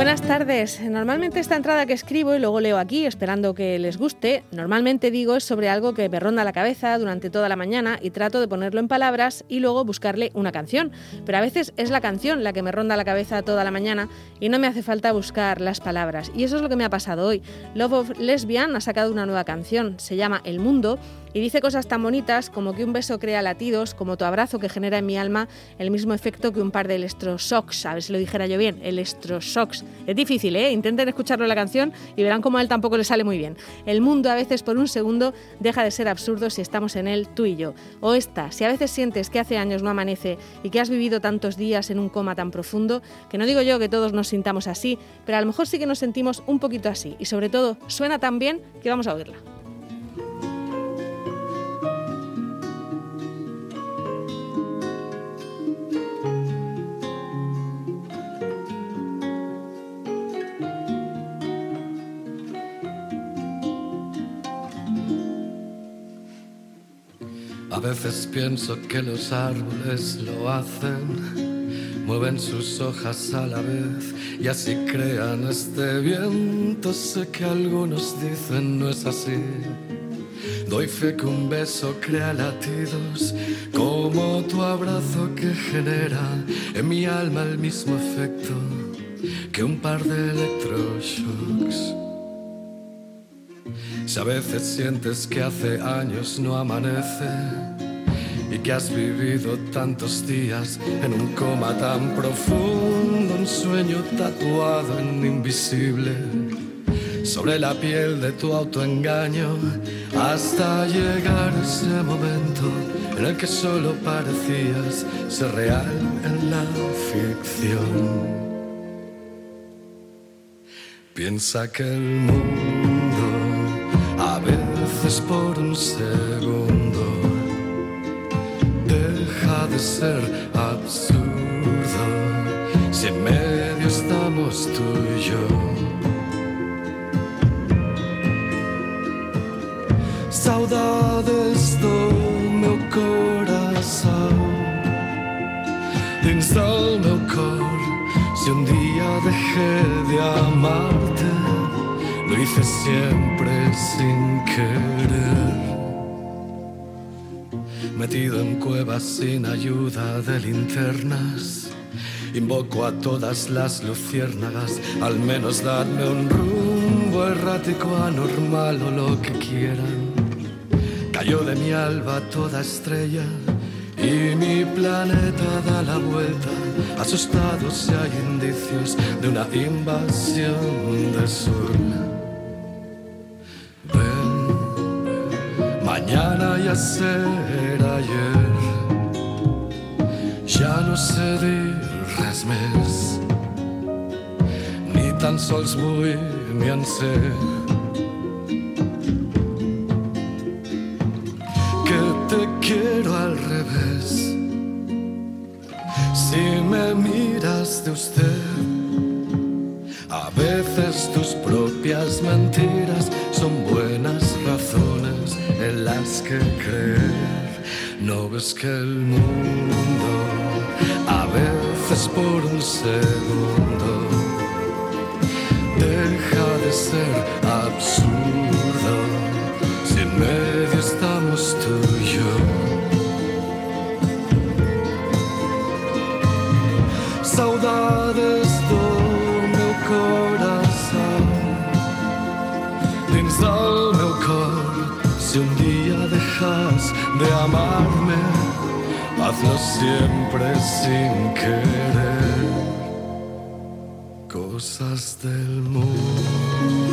tardes. Normalmente esta entrada que escribo y luego leo aquí esperando que les guste, normalmente digo es sobre algo que me ronda la cabeza durante toda la mañana y trato de ponerlo en palabras y luego buscarle una canción. Pero a veces es la canción la que me ronda la cabeza toda la mañana y no me hace falta buscar las palabras. Y eso es lo que me ha pasado hoy. Love of Lesbian ha sacado una nueva canción, se llama El Mundo y dice cosas tan bonitas como que un beso crea latidos, como tu abrazo que genera en mi alma el mismo efecto que un par de electroshocks. A ver si lo dijera yo bien, electroshocks. Es difícil, ¿eh? Intenten escucharlo la canción y verán cómo a él tampoco le sale muy bien. El mundo a veces por un segundo deja de ser absurdo si estamos en él tú y yo. O esta, si a veces sientes que hace años no amanece y que has vivido tantos días en un coma tan profundo, que no digo yo que todos nos sintamos así, pero a lo mejor sí que nos sentimos un poquito así y sobre todo suena tan bien que vamos a oírla. A veces pienso que los árboles lo hacen, mueven sus hojas a la vez y así crean este viento. Sé que algunos dicen no es así. Doy fe que un beso crea latidos, como tu abrazo que genera en mi alma el mismo efecto que un par de electroshocks. Si a veces sientes que hace años no amanece y que has vivido tantos días en un coma tan profundo, un sueño tatuado en invisible sobre la piel de tu autoengaño hasta llegar ese momento en el que solo parecías ser real en la ficción. Piensa que el mundo por un segundo. Deja de ser absurdo. Si en medio estamos tú y yo. Saudades do meu coração dins del meu cor. Si un día dejé de amarte siempre sin querer. Metido en cuevas sin ayuda de linternas, invoco a todas las luciérnagas, al menos darme un rumbo errático, anormal o lo que quieran. Cayó de mi alba toda estrella y mi planeta da la vuelta, asustado si hay indicios de una invasión del sur. Mañana ya será ayer, ya no sé dir res més, ni tan sols vull ni en ser. Que te quiero al revés. Si me miras de usted, a veces tus propias mentiras son buenas razones en las que creer. No ves que el mundo a veces por un segundo deja de ser absurdo si en medio estamos tú y yo. Saudades Si un día dejas de amarme, hazlo siempre sin querer. Cosas del mundo.